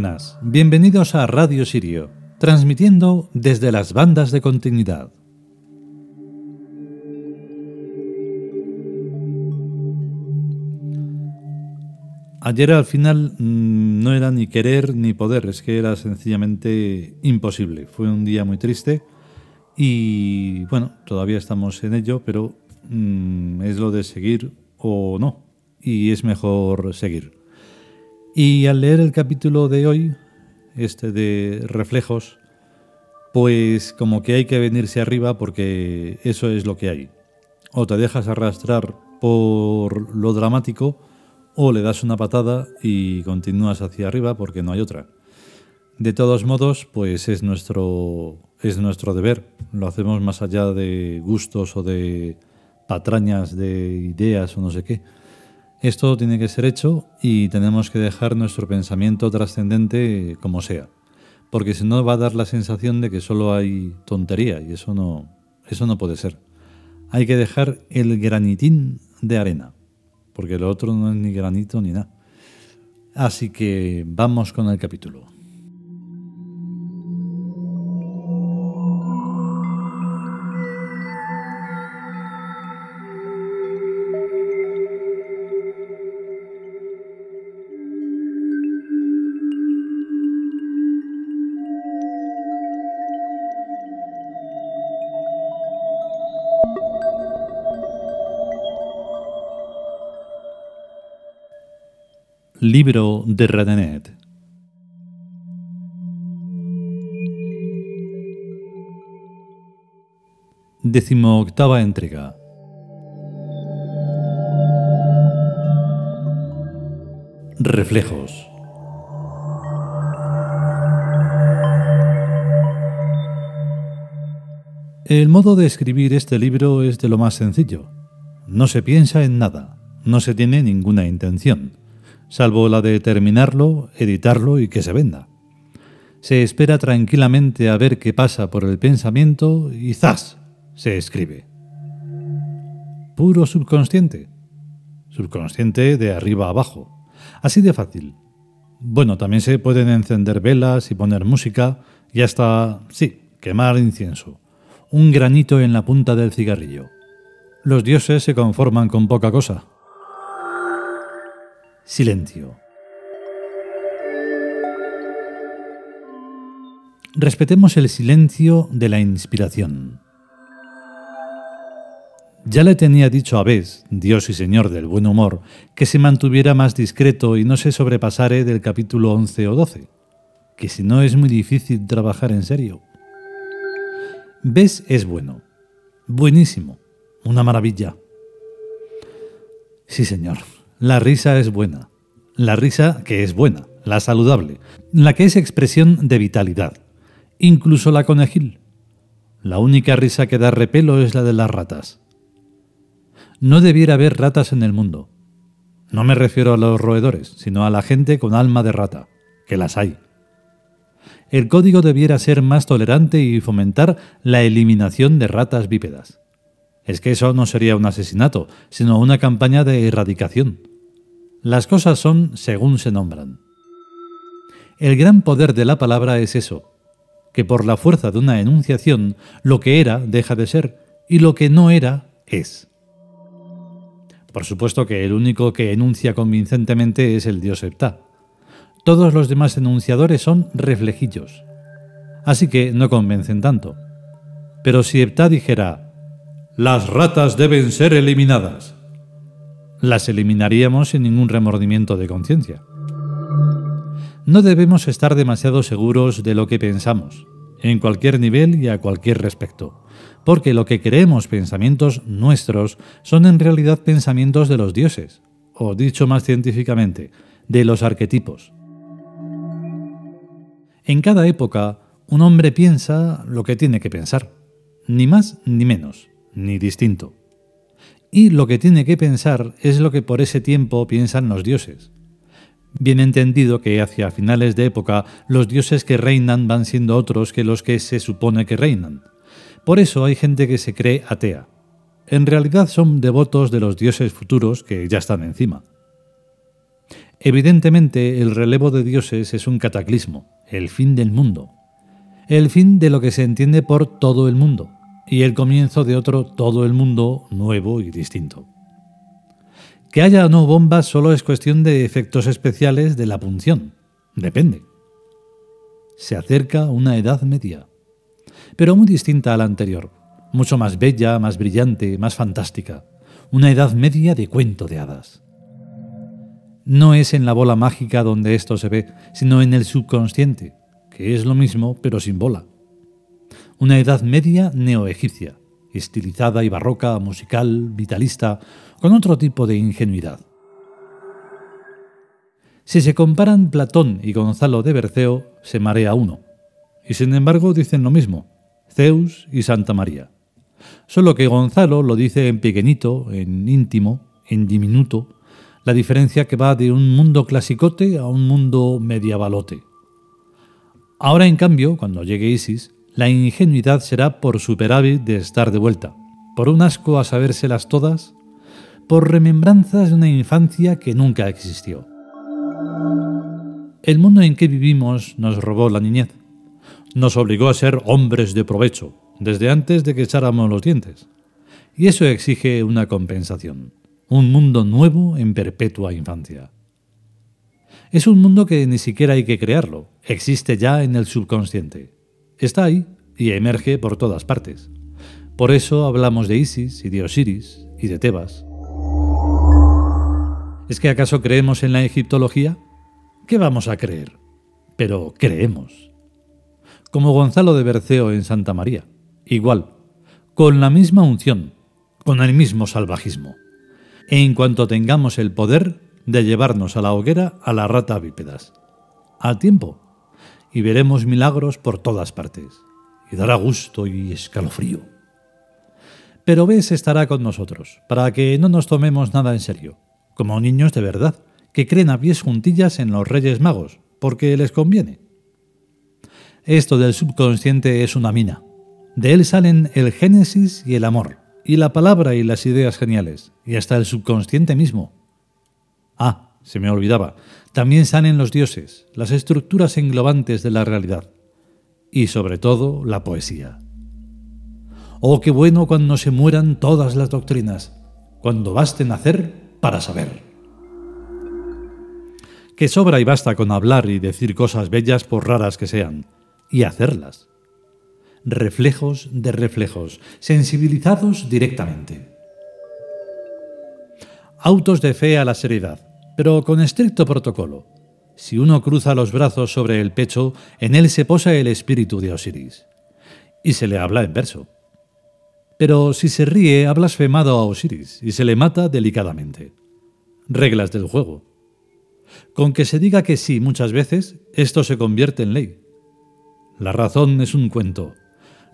Buenas, bienvenidos a Radio Sirio, transmitiendo desde las bandas de continuidad. Ayer al final mm, no era ni querer ni poder, es que era sencillamente imposible. Fue un día muy triste y bueno, todavía estamos en ello, pero mm, es lo de seguir o no. Y es mejor seguir. Y al leer el capítulo de hoy, este de reflejos, pues como que hay que venirse arriba porque eso es lo que hay. O te dejas arrastrar por lo dramático o le das una patada y continúas hacia arriba porque no hay otra. De todos modos, pues es nuestro, es nuestro deber. Lo hacemos más allá de gustos o de patrañas de ideas o no sé qué. Esto tiene que ser hecho y tenemos que dejar nuestro pensamiento trascendente como sea. Porque si no va a dar la sensación de que solo hay tontería y eso no, eso no puede ser. Hay que dejar el granitín de arena porque lo otro no es ni granito ni nada. Así que vamos con el capítulo. Libro de Redenet. octava entrega. Reflejos. El modo de escribir este libro es de lo más sencillo. No se piensa en nada, no se tiene ninguna intención salvo la de terminarlo, editarlo y que se venda. Se espera tranquilamente a ver qué pasa por el pensamiento y ¡zas! se escribe. Puro subconsciente. Subconsciente de arriba a abajo. Así de fácil. Bueno, también se pueden encender velas y poner música y hasta, sí, quemar incienso. Un granito en la punta del cigarrillo. Los dioses se conforman con poca cosa. Silencio. Respetemos el silencio de la inspiración. Ya le tenía dicho a Bes, Dios y Señor del buen humor, que se mantuviera más discreto y no se sobrepasare del capítulo 11 o 12, que si no es muy difícil trabajar en serio. Bes es bueno, buenísimo, una maravilla. Sí, Señor, la risa es buena. La risa que es buena, la saludable, la que es expresión de vitalidad. Incluso la conejil. La única risa que da repelo es la de las ratas. No debiera haber ratas en el mundo. No me refiero a los roedores, sino a la gente con alma de rata, que las hay. El código debiera ser más tolerante y fomentar la eliminación de ratas bípedas. Es que eso no sería un asesinato, sino una campaña de erradicación. Las cosas son según se nombran. El gran poder de la palabra es eso, que por la fuerza de una enunciación lo que era deja de ser y lo que no era es. Por supuesto que el único que enuncia convincentemente es el dios Septá. Todos los demás enunciadores son reflejillos. Así que no convencen tanto. Pero si Eptá dijera, las ratas deben ser eliminadas, las eliminaríamos sin ningún remordimiento de conciencia. No debemos estar demasiado seguros de lo que pensamos, en cualquier nivel y a cualquier respecto, porque lo que creemos pensamientos nuestros son en realidad pensamientos de los dioses, o dicho más científicamente, de los arquetipos. En cada época, un hombre piensa lo que tiene que pensar, ni más ni menos, ni distinto y lo que tiene que pensar es lo que por ese tiempo piensan los dioses. Bien entendido que hacia finales de época los dioses que reinan van siendo otros que los que se supone que reinan. Por eso hay gente que se cree atea. En realidad son devotos de los dioses futuros que ya están encima. Evidentemente, el relevo de dioses es un cataclismo, el fin del mundo, el fin de lo que se entiende por todo el mundo, y el comienzo de otro todo el mundo nuevo y distinto. Que haya o no bombas solo es cuestión de efectos especiales de la punción. Depende. Se acerca una edad media, pero muy distinta a la anterior, mucho más bella, más brillante, más fantástica. Una edad media de cuento de hadas. No es en la bola mágica donde esto se ve, sino en el subconsciente, que es lo mismo pero sin bola. Una edad media neoegipcia, estilizada y barroca, musical, vitalista, con otro tipo de ingenuidad. Si se comparan Platón y Gonzalo de Berceo, se marea uno. Y sin embargo dicen lo mismo, Zeus y Santa María. Solo que Gonzalo lo dice en pequeñito, en íntimo, en diminuto, la diferencia que va de un mundo clasicote a un mundo medievalote. Ahora, en cambio, cuando llegue Isis, la ingenuidad será por superávit de estar de vuelta, por un asco a sabérselas todas, por remembranzas de una infancia que nunca existió. El mundo en que vivimos nos robó la niñez, nos obligó a ser hombres de provecho, desde antes de que echáramos los dientes, y eso exige una compensación, un mundo nuevo en perpetua infancia. Es un mundo que ni siquiera hay que crearlo, existe ya en el subconsciente. Está ahí y emerge por todas partes. Por eso hablamos de Isis y de Osiris y de Tebas. ¿Es que acaso creemos en la egiptología? ¿Qué vamos a creer? Pero creemos. Como Gonzalo de Berceo en Santa María. Igual, con la misma unción, con el mismo salvajismo. En cuanto tengamos el poder de llevarnos a la hoguera a la rata bípedas. Al tiempo, y veremos milagros por todas partes, y dará gusto y escalofrío. Pero ves estará con nosotros, para que no nos tomemos nada en serio, como niños de verdad, que creen a pies juntillas en los Reyes Magos, porque les conviene. Esto del subconsciente es una mina. De él salen el génesis y el amor, y la palabra y las ideas geniales, y hasta el subconsciente mismo. Ah, se me olvidaba, también salen los dioses, las estructuras englobantes de la realidad y sobre todo la poesía. Oh, qué bueno cuando se mueran todas las doctrinas, cuando baste nacer para saber. Que sobra y basta con hablar y decir cosas bellas por raras que sean, y hacerlas. Reflejos de reflejos, sensibilizados directamente. Autos de fe a la seriedad pero con estricto protocolo. Si uno cruza los brazos sobre el pecho, en él se posa el espíritu de Osiris. Y se le habla en verso. Pero si se ríe, ha blasfemado a Osiris y se le mata delicadamente. Reglas del juego. Con que se diga que sí muchas veces, esto se convierte en ley. La razón es un cuento.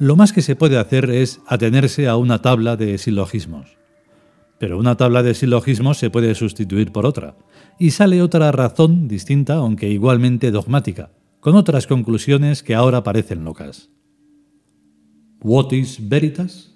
Lo más que se puede hacer es atenerse a una tabla de silogismos. Pero una tabla de silogismos se puede sustituir por otra, y sale otra razón distinta, aunque igualmente dogmática, con otras conclusiones que ahora parecen locas. ¿What is veritas?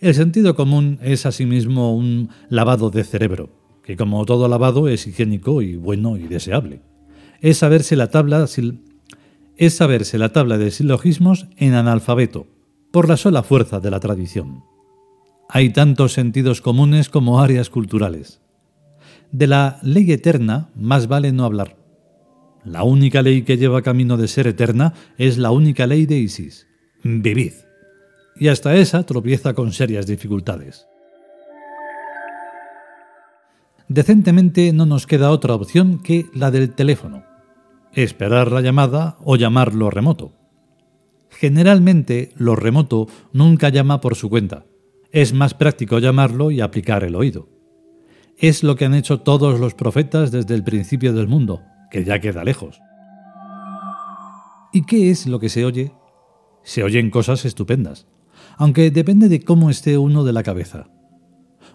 El sentido común es asimismo un lavado de cerebro, que como todo lavado es higiénico y bueno y deseable. Es saberse la tabla, es saberse la tabla de silogismos en analfabeto, por la sola fuerza de la tradición. Hay tantos sentidos comunes como áreas culturales. De la ley eterna más vale no hablar. La única ley que lleva camino de ser eterna es la única ley de Isis. Vivid. Y hasta esa tropieza con serias dificultades. Decentemente no nos queda otra opción que la del teléfono. Esperar la llamada o llamarlo remoto. Generalmente lo remoto nunca llama por su cuenta. Es más práctico llamarlo y aplicar el oído. Es lo que han hecho todos los profetas desde el principio del mundo, que ya queda lejos. ¿Y qué es lo que se oye? Se oyen cosas estupendas, aunque depende de cómo esté uno de la cabeza.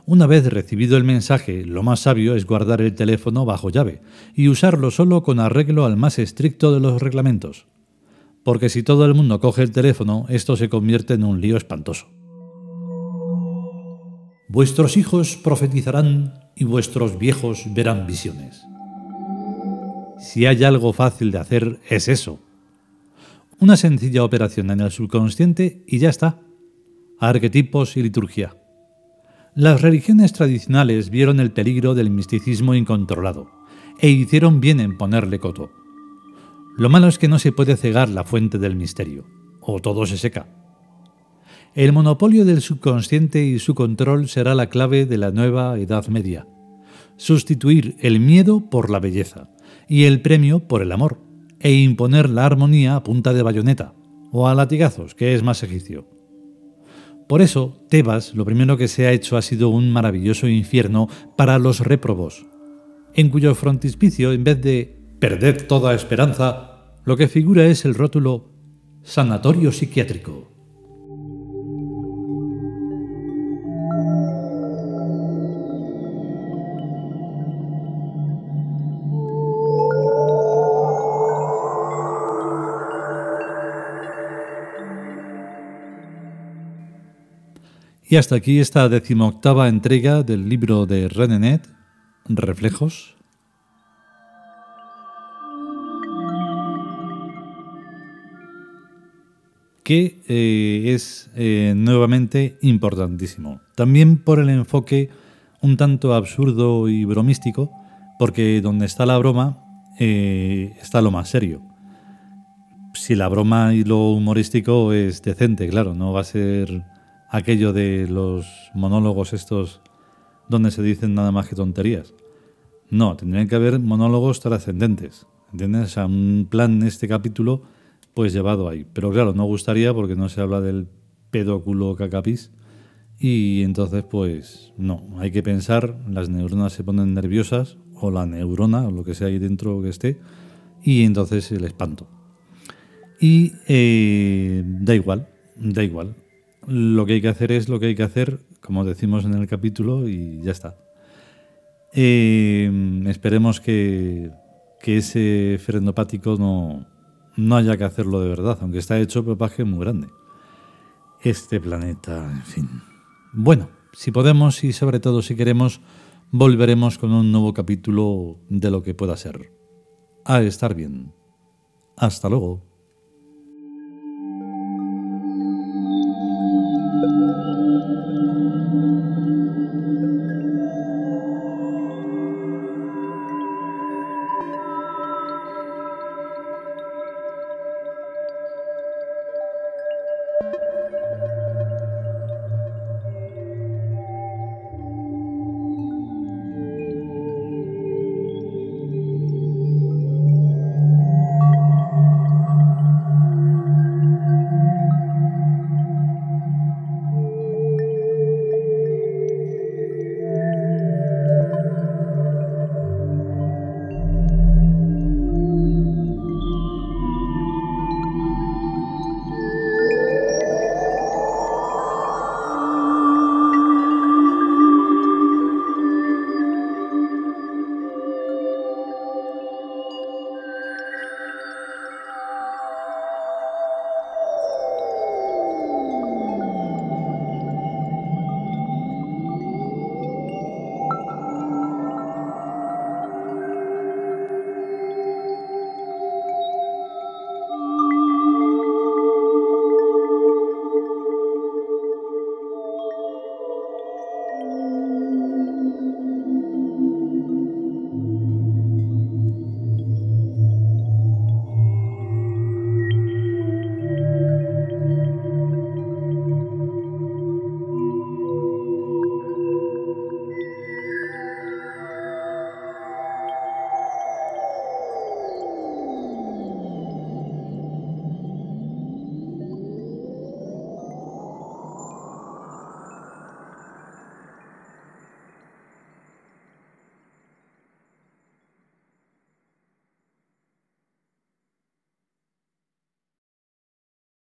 Una vez recibido el mensaje, lo más sabio es guardar el teléfono bajo llave y usarlo solo con arreglo al más estricto de los reglamentos. Porque si todo el mundo coge el teléfono, esto se convierte en un lío espantoso. Vuestros hijos profetizarán y vuestros viejos verán visiones. Si hay algo fácil de hacer, es eso. Una sencilla operación en el subconsciente y ya está. Arquetipos y liturgia. Las religiones tradicionales vieron el peligro del misticismo incontrolado e hicieron bien en ponerle coto. Lo malo es que no se puede cegar la fuente del misterio, o todo se seca. El monopolio del subconsciente y su control será la clave de la nueva Edad Media. Sustituir el miedo por la belleza y el premio por el amor, e imponer la armonía a punta de bayoneta, o a latigazos, que es más egipcio. Por eso, Tebas lo primero que se ha hecho ha sido un maravilloso infierno para los réprobos, en cuyo frontispicio, en vez de perder toda esperanza, lo que figura es el rótulo Sanatorio Psiquiátrico. Y hasta aquí esta decimoctava entrega del libro de Renenet, Reflejos. que eh, es eh, nuevamente importantísimo. También por el enfoque un tanto absurdo y bromístico, porque donde está la broma eh, está lo más serio. Si la broma y lo humorístico es decente, claro, no va a ser aquello de los monólogos estos donde se dicen nada más que tonterías. No, tendrían que haber monólogos trascendentes. ¿Entiendes? O sea, un plan en este capítulo, pues llevado ahí. Pero claro, no gustaría porque no se habla del pedóculo cacapis. Y entonces, pues no, hay que pensar, las neuronas se ponen nerviosas, o la neurona, o lo que sea ahí dentro que esté, y entonces el espanto. Y eh, da igual, da igual lo que hay que hacer es lo que hay que hacer, como decimos en el capítulo, y ya está. Eh, esperemos que, ese frenopático no, no haya que hacerlo de verdad, aunque está hecho propaje muy grande. Este planeta, en fin. Bueno, si podemos y sobre todo si queremos, volveremos con un nuevo capítulo de lo que pueda ser. A estar bien. Hasta luego.